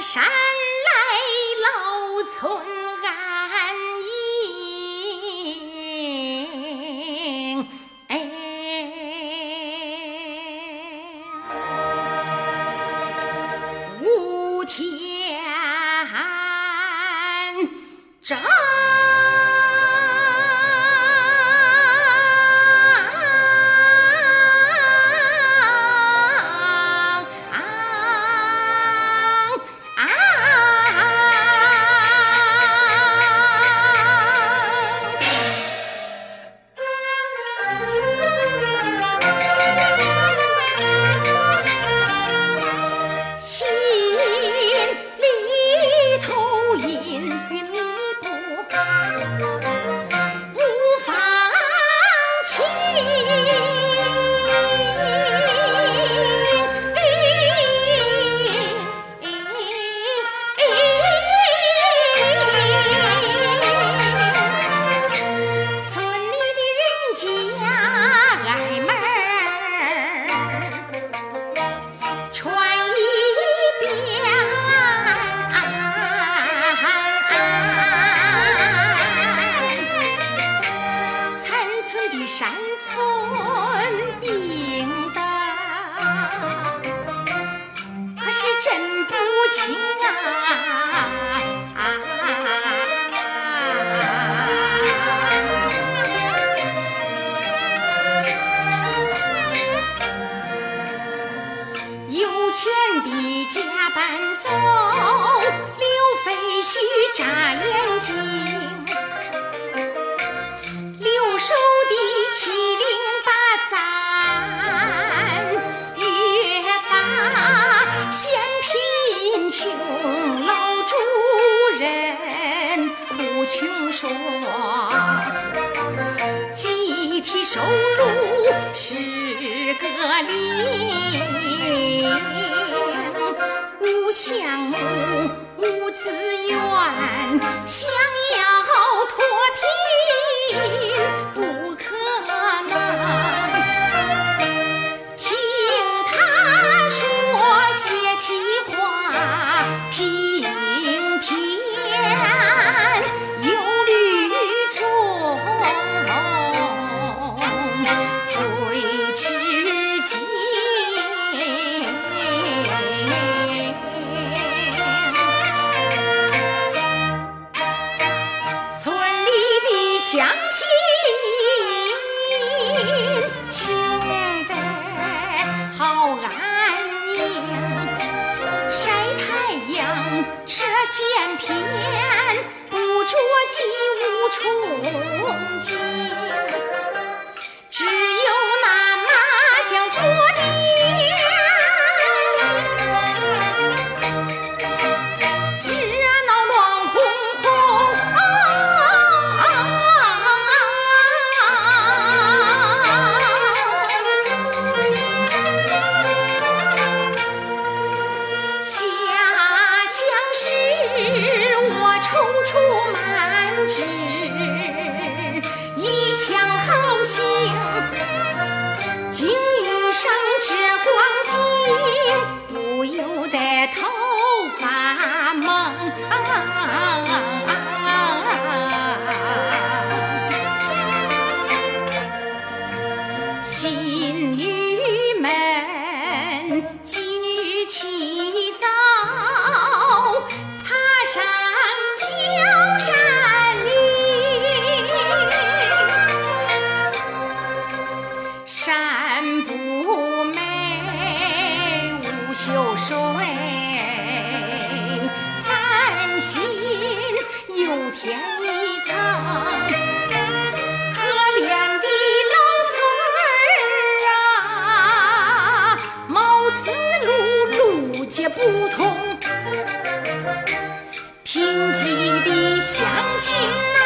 啥是真不轻啊！有钱的家伴走。是个灵，无相目无资源，乡亲穷得好安逸，晒太阳吃咸片，不着急无憧憬，踌躇满志，一腔好心。竟遇上这光景，不由得头发山不美无秀水，繁心又添一层。可怜的老村儿啊，貌似路路皆不通，贫瘠的乡亲。